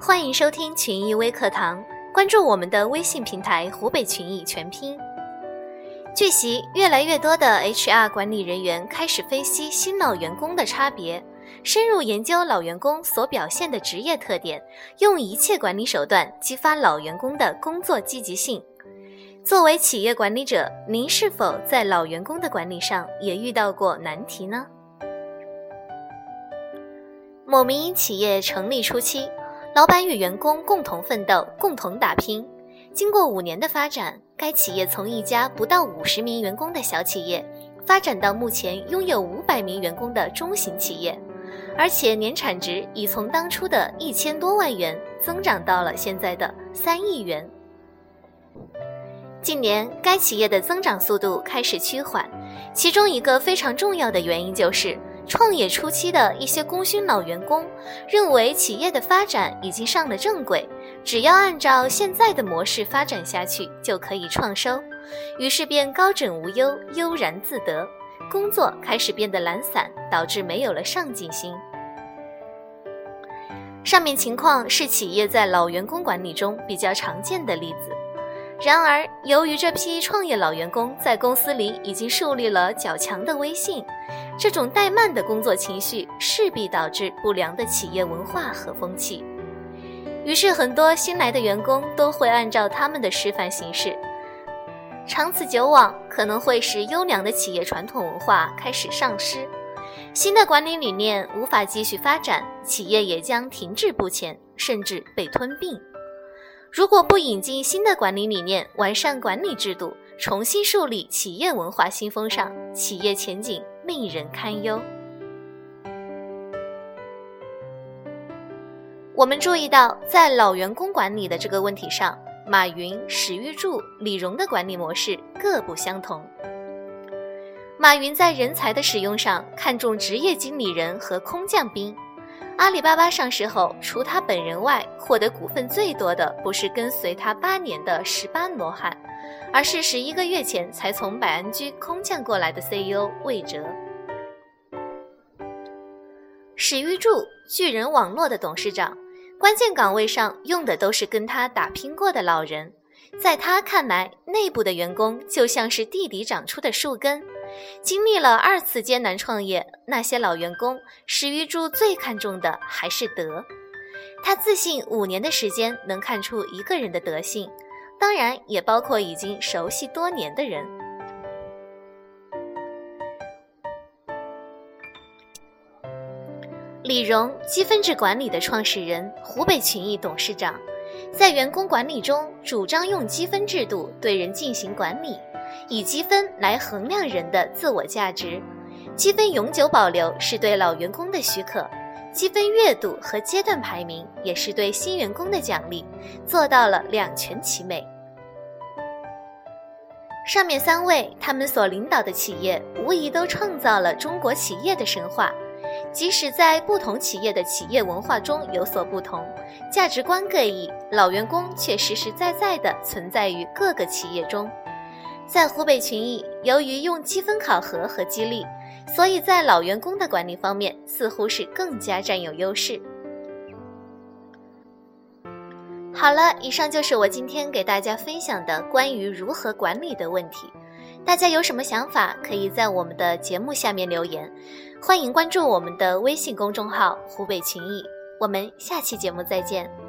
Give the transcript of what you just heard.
欢迎收听群益微课堂，关注我们的微信平台“湖北群益全拼”。据悉，越来越多的 HR 管理人员开始分析新老员工的差别，深入研究老员工所表现的职业特点，用一切管理手段激发老员工的工作积极性。作为企业管理者，您是否在老员工的管理上也遇到过难题呢？某民营企业成立初期。老板与员工共同奋斗，共同打拼。经过五年的发展，该企业从一家不到五十名员工的小企业，发展到目前拥有五百名员工的中型企业，而且年产值已从当初的一千多万元增长到了现在的三亿元。近年，该企业的增长速度开始趋缓，其中一个非常重要的原因就是。创业初期的一些功勋老员工认为企业的发展已经上了正轨，只要按照现在的模式发展下去就可以创收，于是便高枕无忧、悠然自得，工作开始变得懒散，导致没有了上进心。上面情况是企业在老员工管理中比较常见的例子。然而，由于这批创业老员工在公司里已经树立了较强的威信，这种怠慢的工作情绪势必导致不良的企业文化和风气。于是，很多新来的员工都会按照他们的示范行事，长此久往，可能会使优良的企业传统文化开始丧失，新的管理理念无法继续发展，企业也将停滞不前，甚至被吞并。如果不引进新的管理理念，完善管理制度，重新树立企业文化新风尚，企业前景令人堪忧。我们注意到，在老员工管理的这个问题上，马云、史玉柱、李荣的管理模式各不相同。马云在人才的使用上看重职业经理人和空降兵。阿里巴巴上市后，除他本人外，获得股份最多的不是跟随他八年的十八罗汉，而是十一个月前才从百安居空降过来的 CEO 魏哲。史玉柱，巨人网络的董事长，关键岗位上用的都是跟他打拼过的老人，在他看来，内部的员工就像是地里长出的树根。经历了二次艰难创业，那些老员工史玉柱最看重的还是德。他自信五年的时间能看出一个人的德性，当然也包括已经熟悉多年的人。李荣，积分制管理的创始人，湖北群益董事长，在员工管理中主张用积分制度对人进行管理。以积分来衡量人的自我价值，积分永久保留是对老员工的许可，积分月度和阶段排名也是对新员工的奖励，做到了两全其美。上面三位他们所领导的企业，无疑都创造了中国企业的神话。即使在不同企业的企业文化中有所不同，价值观各异，老员工却实实在在地存在于各个企业中。在湖北群益，由于用积分考核和激励，所以在老员工的管理方面似乎是更加占有优势。好了，以上就是我今天给大家分享的关于如何管理的问题。大家有什么想法，可以在我们的节目下面留言。欢迎关注我们的微信公众号“湖北情谊”，我们下期节目再见。